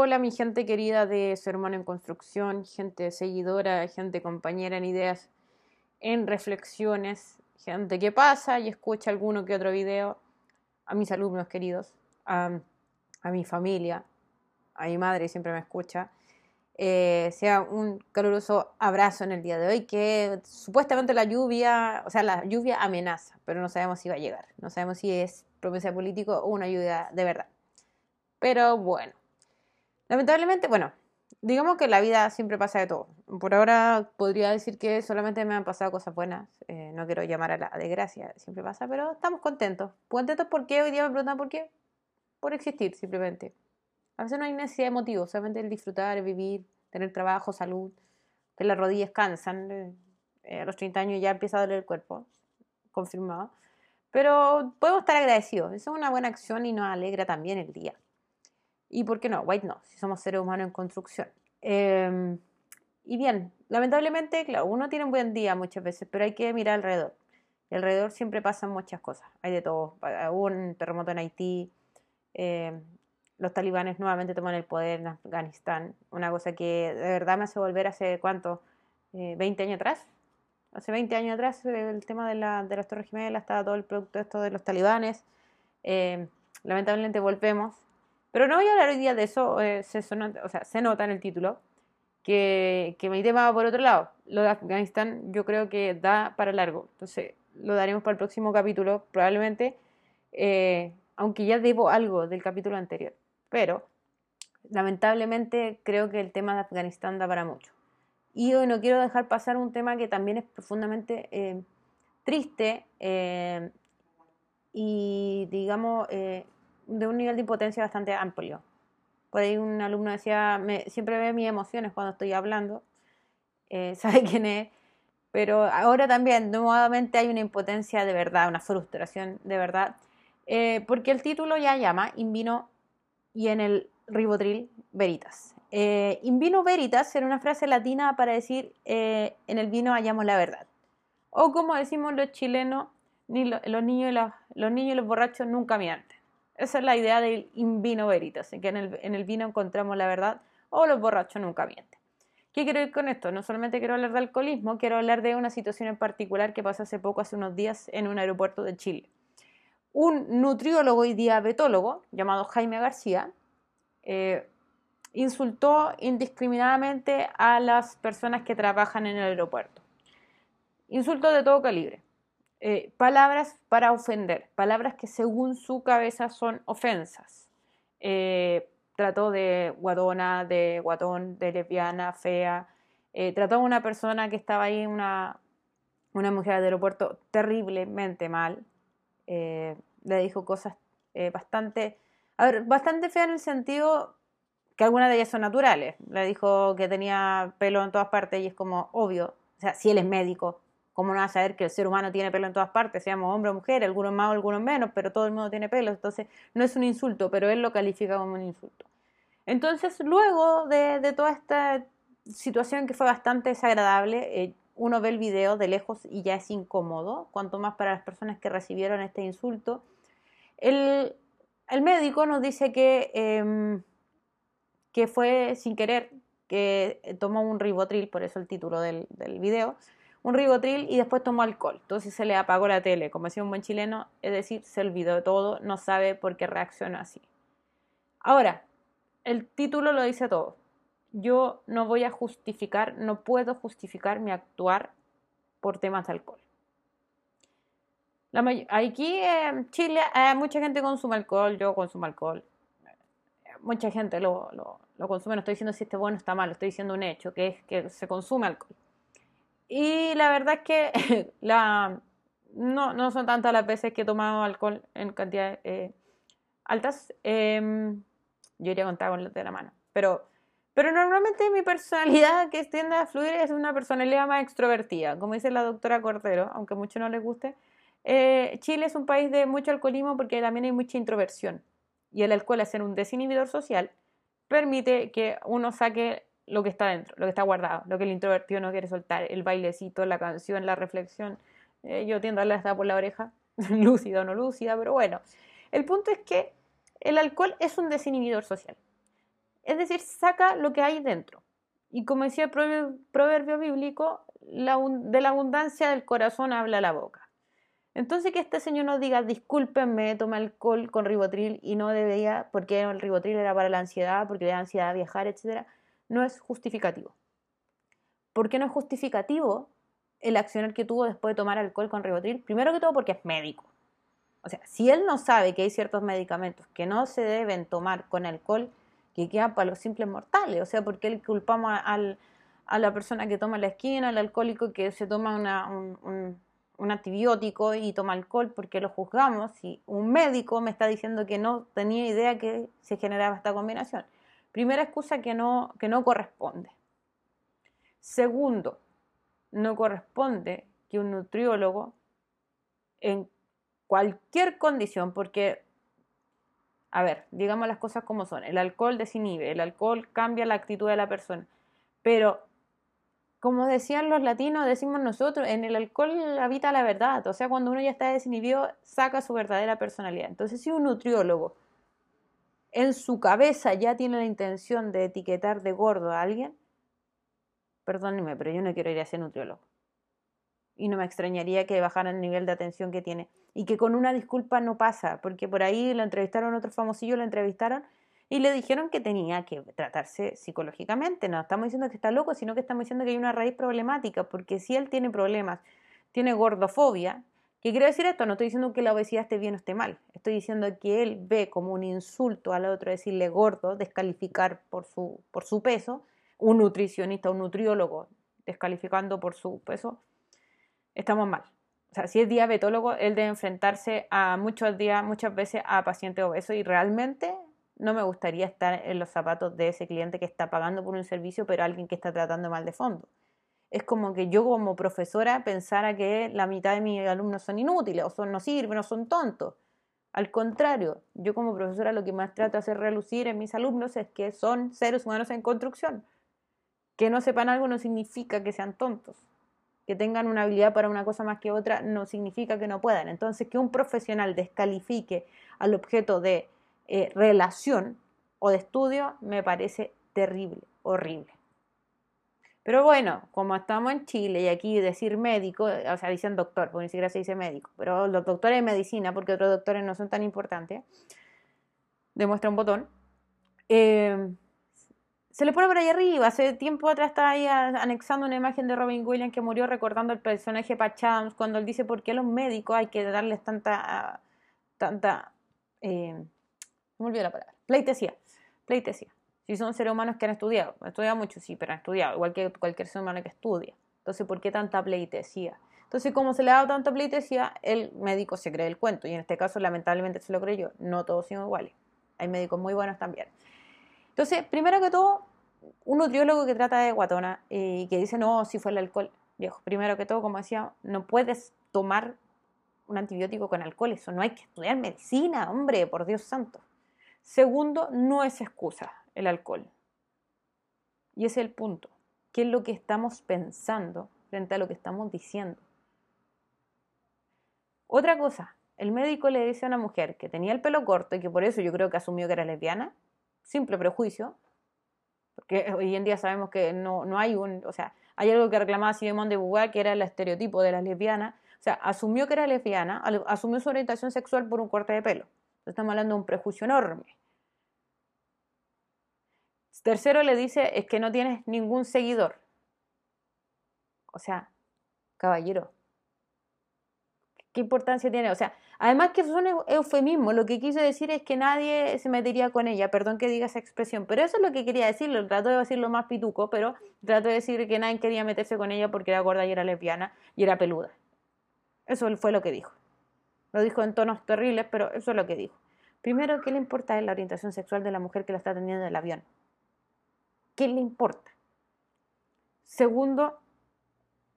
Hola mi gente querida de Ser Humano en Construcción, gente seguidora, gente compañera en ideas, en reflexiones, gente que pasa y escucha alguno que otro video, a mis alumnos queridos, a, mi familia, a mi madre siempre me escucha. Eh, sea un caluroso abrazo en el día de hoy, que supuestamente la lluvia, o sea, la lluvia amenaza, pero no sabemos si va a llegar, no sabemos si es promesa político o una lluvia de verdad. Pero bueno, Lamentablemente, bueno, digamos que la vida siempre pasa de todo. Por ahora podría decir que solamente me han pasado cosas buenas. Eh, no quiero llamar a la desgracia, siempre pasa, pero estamos contentos. Contentos porque hoy día me preguntan por qué. Por existir, simplemente. A veces no hay necesidad de motivo, solamente el disfrutar, vivir, tener trabajo, salud. Que las rodillas cansan. Eh, a los 30 años ya empieza a doler el cuerpo, confirmado. Pero podemos estar agradecidos. Eso es una buena acción y nos alegra también el día. Y por qué no, white no, si somos seres humanos en construcción. Em, y bien, lamentablemente, claro, uno tiene un buen día muchas veces, pero hay que mirar alrededor. Y alrededor siempre pasan muchas cosas, hay de todo. Hubo un terremoto en Haití, em, los talibanes nuevamente toman el poder en Afganistán, una cosa que de verdad me hace volver hace cuánto, 20 eh, años atrás. Hace 20 años atrás el tema de, la, de las Torres Gemelas, estaba todo el producto esto de los talibanes. Em, lamentablemente volvemos pero no voy a hablar hoy día de eso, eh, se, o sea, se nota en el título que, que mi tema va por otro lado. Lo de Afganistán yo creo que da para largo, entonces lo daremos para el próximo capítulo, probablemente, eh, aunque ya debo algo del capítulo anterior. Pero lamentablemente creo que el tema de Afganistán da para mucho. Y hoy no quiero dejar pasar un tema que también es profundamente eh, triste y, digamos, de un nivel de impotencia bastante amplio. Por ahí un alumno decía, me, siempre ve mis emociones cuando estoy hablando, eh, sabe quién es, pero ahora también nuevamente hay una impotencia de verdad, una frustración de verdad, eh, porque el título ya llama Invino y en el ribotril veritas. Eh, invino veritas era una frase latina para decir en el vino hallamos la verdad. O como decimos los chilenos, ni los, niños los, los y los borrachos nunca mienten. Esa es la idea del in vino veritas, que en el, en el vino encontramos la verdad o los borrachos nunca mienten. ¿Qué quiero decir con esto? No solamente quiero hablar de alcoholismo, quiero hablar de una situación en particular que pasó hace poco, hace unos días, en un aeropuerto de Chile. Un nutriólogo y diabetólogo llamado Jaime García eh, insultó indiscriminadamente a las personas que trabajan en el aeropuerto. Insultos de todo calibre. Eh, palabras para ofender, palabras que según su cabeza son ofensas. Eh, trató de guadona, de guatón, de lesbiana, fea. Eh, trató a una persona que estaba ahí, una, una mujer del aeropuerto, terriblemente mal. le dijo cosas bastante, bastante feas en el sentido que algunas de ellas son naturales. Le dijo que tenía pelo en todas partes y es como obvio. O sea, si él es médico, ¿Cómo no vas a saber que el ser humano tiene pelo en todas partes, seamos hombre o mujer, algunos más algunos menos, pero todo el mundo tiene pelo? Entonces, no es un insulto, pero él lo califica como un insulto. Entonces, luego de, toda esta situación que fue bastante desagradable, eh, uno ve el video de lejos y ya es incómodo, cuanto más para las personas que recibieron este insulto. El, médico nos dice que, em, que fue sin querer, que tomó un ribotril, por eso el título del, del video, un ribotril y después tomó alcohol. Entonces se le apagó la tele, como decía un buen chileno, es decir, se olvidó de todo, no sabe por qué reaccionó así. Ahora, el título lo dice todo. Yo no voy a justificar, no puedo justificar mi actuar por temas de alcohol. aquí en Chile mucha gente consume alcohol, yo consumo alcohol. Mucha gente lo, lo, consume, no estoy diciendo si este bueno o está mal, estoy diciendo un hecho, que es que se consume alcohol. Y la verdad es que la, no, no son tantas las veces que he tomado alcohol en cantidades eh, altas. Em, yo iría a contar con de la mano. Pero, pero normalmente mi personalidad que tiende a fluir es una personalidad más extrovertida. Como dice la doctora Cordero, aunque a muchos no les guste, eh, Chile es un país de mucho alcoholismo porque también hay mucha introversión. Y el alcohol, al ser un desinhibidor social, permite que uno saque lo que está dentro, lo que está guardado, lo que el introvertido no quiere soltar, el bailecito, la canción, la reflexión. Eh, yo tiendo a hablar hasta por la oreja, lúcida o no lúcida, pero bueno. El punto es que el alcohol es un desinhibidor social. Es decir, saca lo que hay dentro. Y como decía el proverbio, bíblico, de la abundancia del corazón habla la boca. Entonces que este señor nos diga, discúlpenme, toma alcohol con ribotril y no debería, porque el ribotril era para la ansiedad, porque le da ansiedad viajar, etc., no es justificativo. ¿Por qué no es justificativo el accionar que tuvo después de tomar alcohol con ribotril? Primero que todo porque es médico. O sea, si él no sabe que hay ciertos medicamentos que no se deben tomar con alcohol, que quedan para los simples mortales, o sea, porque él culpamos a la persona que toma la esquina, al alcohólico que se toma un, un antibiótico y toma alcohol porque lo juzgamos y un médico me está diciendo que no tenía idea que se generaba esta combinación. Primera excusa que no, que no corresponde. Segundo, no corresponde que un nutriólogo en cualquier condición, porque, a ver, digamos las cosas como son, el alcohol desinhibe, el alcohol cambia la actitud de la persona, pero como decían los latinos, decimos nosotros, en el alcohol habita la verdad, o sea, cuando uno ya está desinhibido, saca su verdadera personalidad. Entonces, si un nutriólogo en su cabeza ya tiene la intención de etiquetar de gordo a alguien, perdóneme, pero yo no quiero ir a ser nutriólogo. Y no me extrañaría que bajara el nivel de atención que tiene. Y que con una disculpa no pasa, porque por ahí lo entrevistaron otros famosillos, lo entrevistaron y le dijeron que tenía que tratarse psicológicamente. No estamos diciendo que está loco, sino que estamos diciendo que hay una raíz problemática, porque si él tiene problemas, tiene gordofobia, ¿qué quiere decir esto? No estoy diciendo que la obesidad esté bien o esté mal, estoy diciendo que él ve como un insulto al otro decirle gordo, descalificar por su, por su peso, un nutricionista, un nutriólogo descalificando por su peso, estamos mal. O sea, si es diabetólogo, él debe enfrentarse a muchos días, muchas veces a pacientes obesos y realmente no me gustaría estar en los zapatos de ese cliente que está pagando por un servicio, pero alguien que está tratando mal de fondo. Es como que yo como profesora pensara que la mitad de mis alumnos son inútiles, o son, no sirven, o son tontos. Al contrario, yo como profesora lo que más trato de hacer relucir en mis alumnos es que son seres humanos en construcción. Que no sepan algo no significa que sean tontos. Que tengan una habilidad para una cosa más que otra no significa que no puedan. Entonces, que un profesional descalifique al objeto de eh, relación o de estudio me parece terrible, horrible. Pero bueno, como estamos en Chile y aquí decir médico, o sea, dicen doctor, porque ni siquiera se dice médico, pero los doctores de medicina, porque otros doctores no son tan importantes, demuestra un botón. Eh, se le pone por ahí arriba. Hace tiempo atrás estaba ahí anexando una imagen de Robin Williams que murió recordando el personaje Pachams cuando él dice por qué a los médicos hay que darles tanta, tanta eh, me olvidó la palabra, pleitesía, pleitesía. Si son seres humanos que han estudiado, han estudiado mucho, sí, pero han estudiado, igual que cualquier ser humano que estudia. Entonces, ¿por qué tanta pleitesía? Entonces, como se le ha dado tanta pleitesía, el médico se cree el cuento, y en este caso, lamentablemente, se lo creyó. No todos son iguales. Hay médicos muy buenos también. Entonces, primero que todo, un nutriólogo que trata de guatona y que dice, no, si fue el alcohol, viejo, primero que todo, como decía, no puedes tomar un antibiótico con alcohol, eso no hay que estudiar medicina, hombre, por Dios santo. Segundo, no es excusa el alcohol. Y ese es el punto. ¿Qué es lo que estamos pensando frente a lo que estamos diciendo? Otra cosa, el médico le dice a una mujer que tenía el pelo corto y que por eso yo creo que asumió que era lesbiana, simple prejuicio, porque hoy en día sabemos que no, no hay un, o sea, hay algo que reclamaba Simone de Beauvoir que era el estereotipo de las lesbianas, o sea, asumió que era lesbiana, asumió su orientación sexual por un corte de pelo. Estamos hablando de un prejuicio enorme. Tercero le dice es que no tienes ningún seguidor. O sea, caballero, ¿qué importancia tiene? O sea, además que son eufemismos, lo que quiso decir es que nadie se metería con ella, perdón que diga esa expresión, pero eso es lo que quería decirlo, trato de decirlo más pituco, pero trato de decir que nadie quería meterse con ella porque era gorda y era lesbiana y era peluda. Eso fue lo que dijo. Lo dijo en tonos terribles, pero eso es lo que dijo. Primero, ¿qué le importa la orientación sexual de la mujer que la está atendiendo en el avión? ¿Qué le importa? Segundo,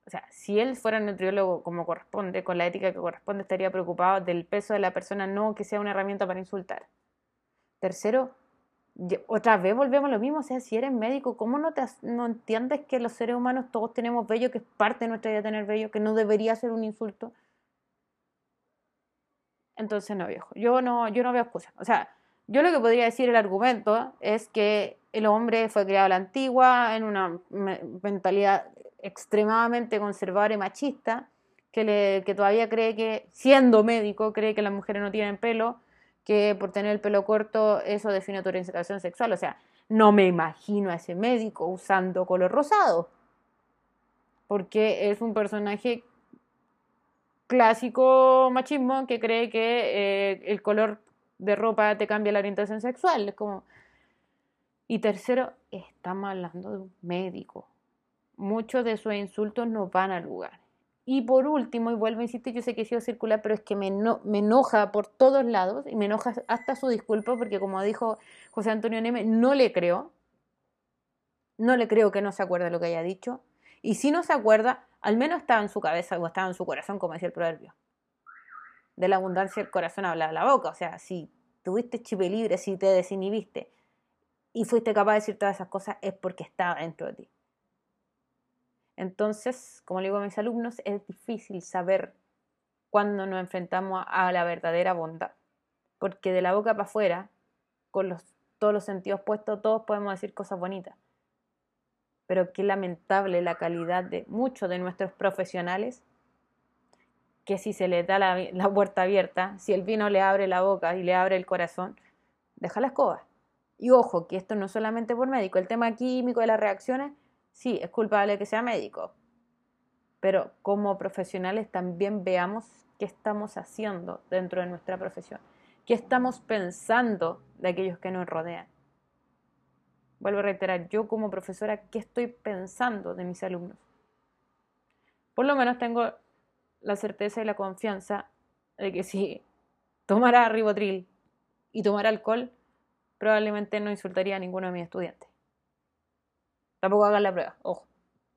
o sea, si él fuera nutriólogo como corresponde, con la ética que corresponde, estaría preocupado del peso de la persona, no que sea una herramienta para insultar. Tercero, otra vez volvemos a lo mismo, o sea, si eres médico, ¿cómo no, te, no entiendes que los seres humanos todos tenemos vello, que es parte de nuestra vida tener vello, que no debería ser un insulto? Entonces no, viejo. Yo no, yo no veo excusas. O sea, Yo lo que podría decir el argumento es que el hombre fue criado a la antigua, en una mentalidad extremadamente conservadora y machista, que, le, que todavía cree que, siendo médico, cree que las mujeres no tienen pelo, que por tener el pelo corto eso define tu orientación sexual. O sea, no me imagino a ese médico usando color rosado, porque es un personaje clásico machismo que cree que eh, el color de ropa te cambia la orientación sexual. Es como... Y tercero, estamos hablando de un médico. Muchos de sus insultos no van al lugar. Y por último, y vuelvo a insistir, yo sé que he sido circular, pero es que me, me enoja por todos lados y me enoja hasta su disculpa porque como dijo José Antonio Neme, no le creo. No le creo que no se acuerde de lo que haya dicho. Y si no se acuerda, al menos estaba en su cabeza o estaba en su corazón, como decía el proverbio de la abundancia el corazón habla de la boca. O sea, si tuviste chip libre, si te desinhibiste y fuiste capaz de decir todas esas cosas, es porque estaba dentro de ti. Entonces, como le digo a mis alumnos, es difícil saber cuándo nos enfrentamos a la verdadera bondad. Porque de la boca para afuera, con los, todos los sentidos puestos, todos podemos decir cosas bonitas. Pero qué lamentable la calidad de muchos de nuestros profesionales que si se le da la, puerta abierta, si el vino le abre la boca y le abre el corazón, deja la escoba. Y ojo, que esto no es solamente por médico, el tema químico de las reacciones, sí, es culpable que sea médico. Pero como profesionales también veamos qué estamos haciendo dentro de nuestra profesión, qué estamos pensando de aquellos que nos rodean. Vuelvo a reiterar, yo como profesora, ¿qué estoy pensando de mis alumnos? Por lo menos tengo la certeza y la confianza de que si tomara ribotril y tomara alcohol, probablemente no insultaría a ninguno de mis estudiantes. Tampoco hagan la prueba, ojo,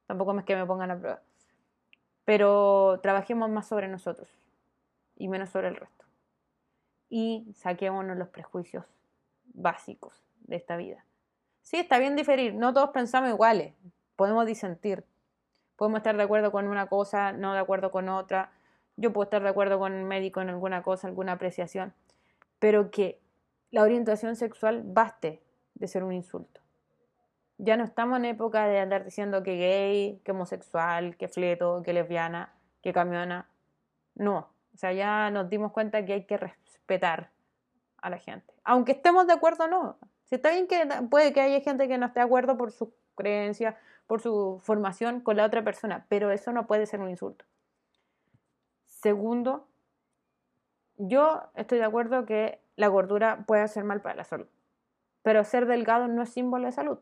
tampoco es que me pongan la prueba. Pero trabajemos más sobre nosotros y menos sobre el resto. Y saquémonos los prejuicios básicos de esta vida. Sí, está bien diferir, no todos pensamos iguales, podemos disentir, Podemos estar de acuerdo con una cosa, no de acuerdo con otra. Yo puedo estar de acuerdo con el médico en alguna cosa, alguna apreciación. Pero que la orientación sexual baste de ser un insulto. Ya no estamos en época de andar diciendo que gay, que homosexual, que fleto, que lesbiana, que camiona. No. O sea, ya nos dimos cuenta que hay que respetar a la gente. Aunque estemos de acuerdo o no. Si está bien que puede que haya gente que no esté de acuerdo por sus creencias, por su formación con la otra persona, pero eso no puede ser un insulto. Segundo, yo estoy de acuerdo que la gordura puede hacer mal para la salud, pero ser delgado no es símbolo de salud,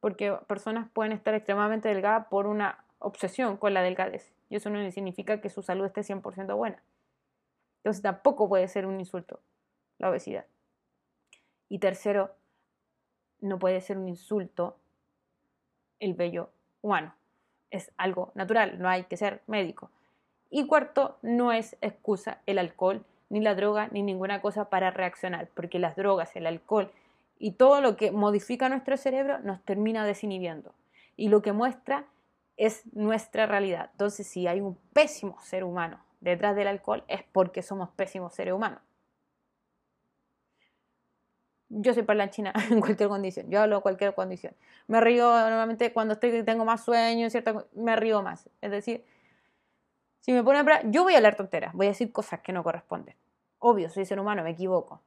porque personas pueden estar extremadamente delgadas por una obsesión con la delgadez, y eso no significa que su salud esté 100% buena. Entonces tampoco puede ser un insulto la obesidad. Y tercero, no puede ser un insulto el vello humano. Es algo natural, no hay que ser médico. Y cuarto, no es excusa el alcohol, ni la droga, ni ninguna cosa para reaccionar, porque las drogas, el alcohol y todo lo que modifica nuestro cerebro nos termina desinhibiendo. Y lo que muestra es nuestra realidad. Entonces, si hay un pésimo ser humano detrás del alcohol, es porque somos pésimos seres humanos yo soy China en cualquier condición, yo hablo en cualquier condición. Me río normalmente cuando estoy, tengo más sueño, ¿cierto? me río más. Es decir, si me ponen a yo voy a hablar tonteras, voy a decir cosas que no corresponden. Obvio, soy ser humano, me equivoco.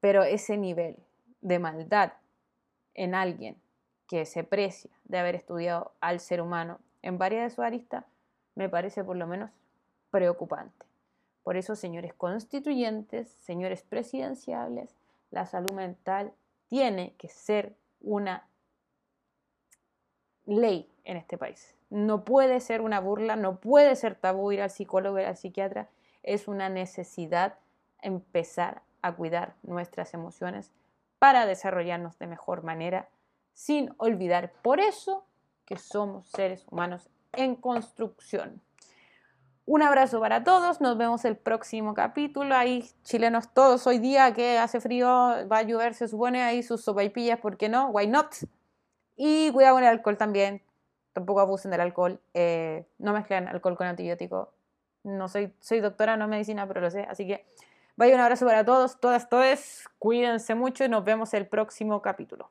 Pero ese nivel de maldad en alguien que se precia de haber estudiado al ser humano en varias de sus aristas, me parece por lo menos preocupante. Por eso, señores constituyentes, señores presidenciables, la salud mental tiene que ser una ley en este país. No puede ser una burla, no puede ser tabú ir al psicólogo, ir al psiquiatra. Es una necesidad empezar a cuidar nuestras emociones para desarrollarnos de mejor manera, sin olvidar por eso que somos seres humanos en construcción. Un abrazo para todos, nos vemos el próximo capítulo. Ahí, chilenos todos, hoy día que hace frío, va a llover, se supone, ahí sus sopaipillas, ¿por qué no? Why not? Y cuidado con el alcohol también, tampoco abusen del alcohol, eh, no mezclen alcohol con antibiótico. No soy, soy doctora, no medicina, pero lo sé, así que Vaya un abrazo para todos, todas, todos. Cuídense mucho y nos vemos el próximo capítulo.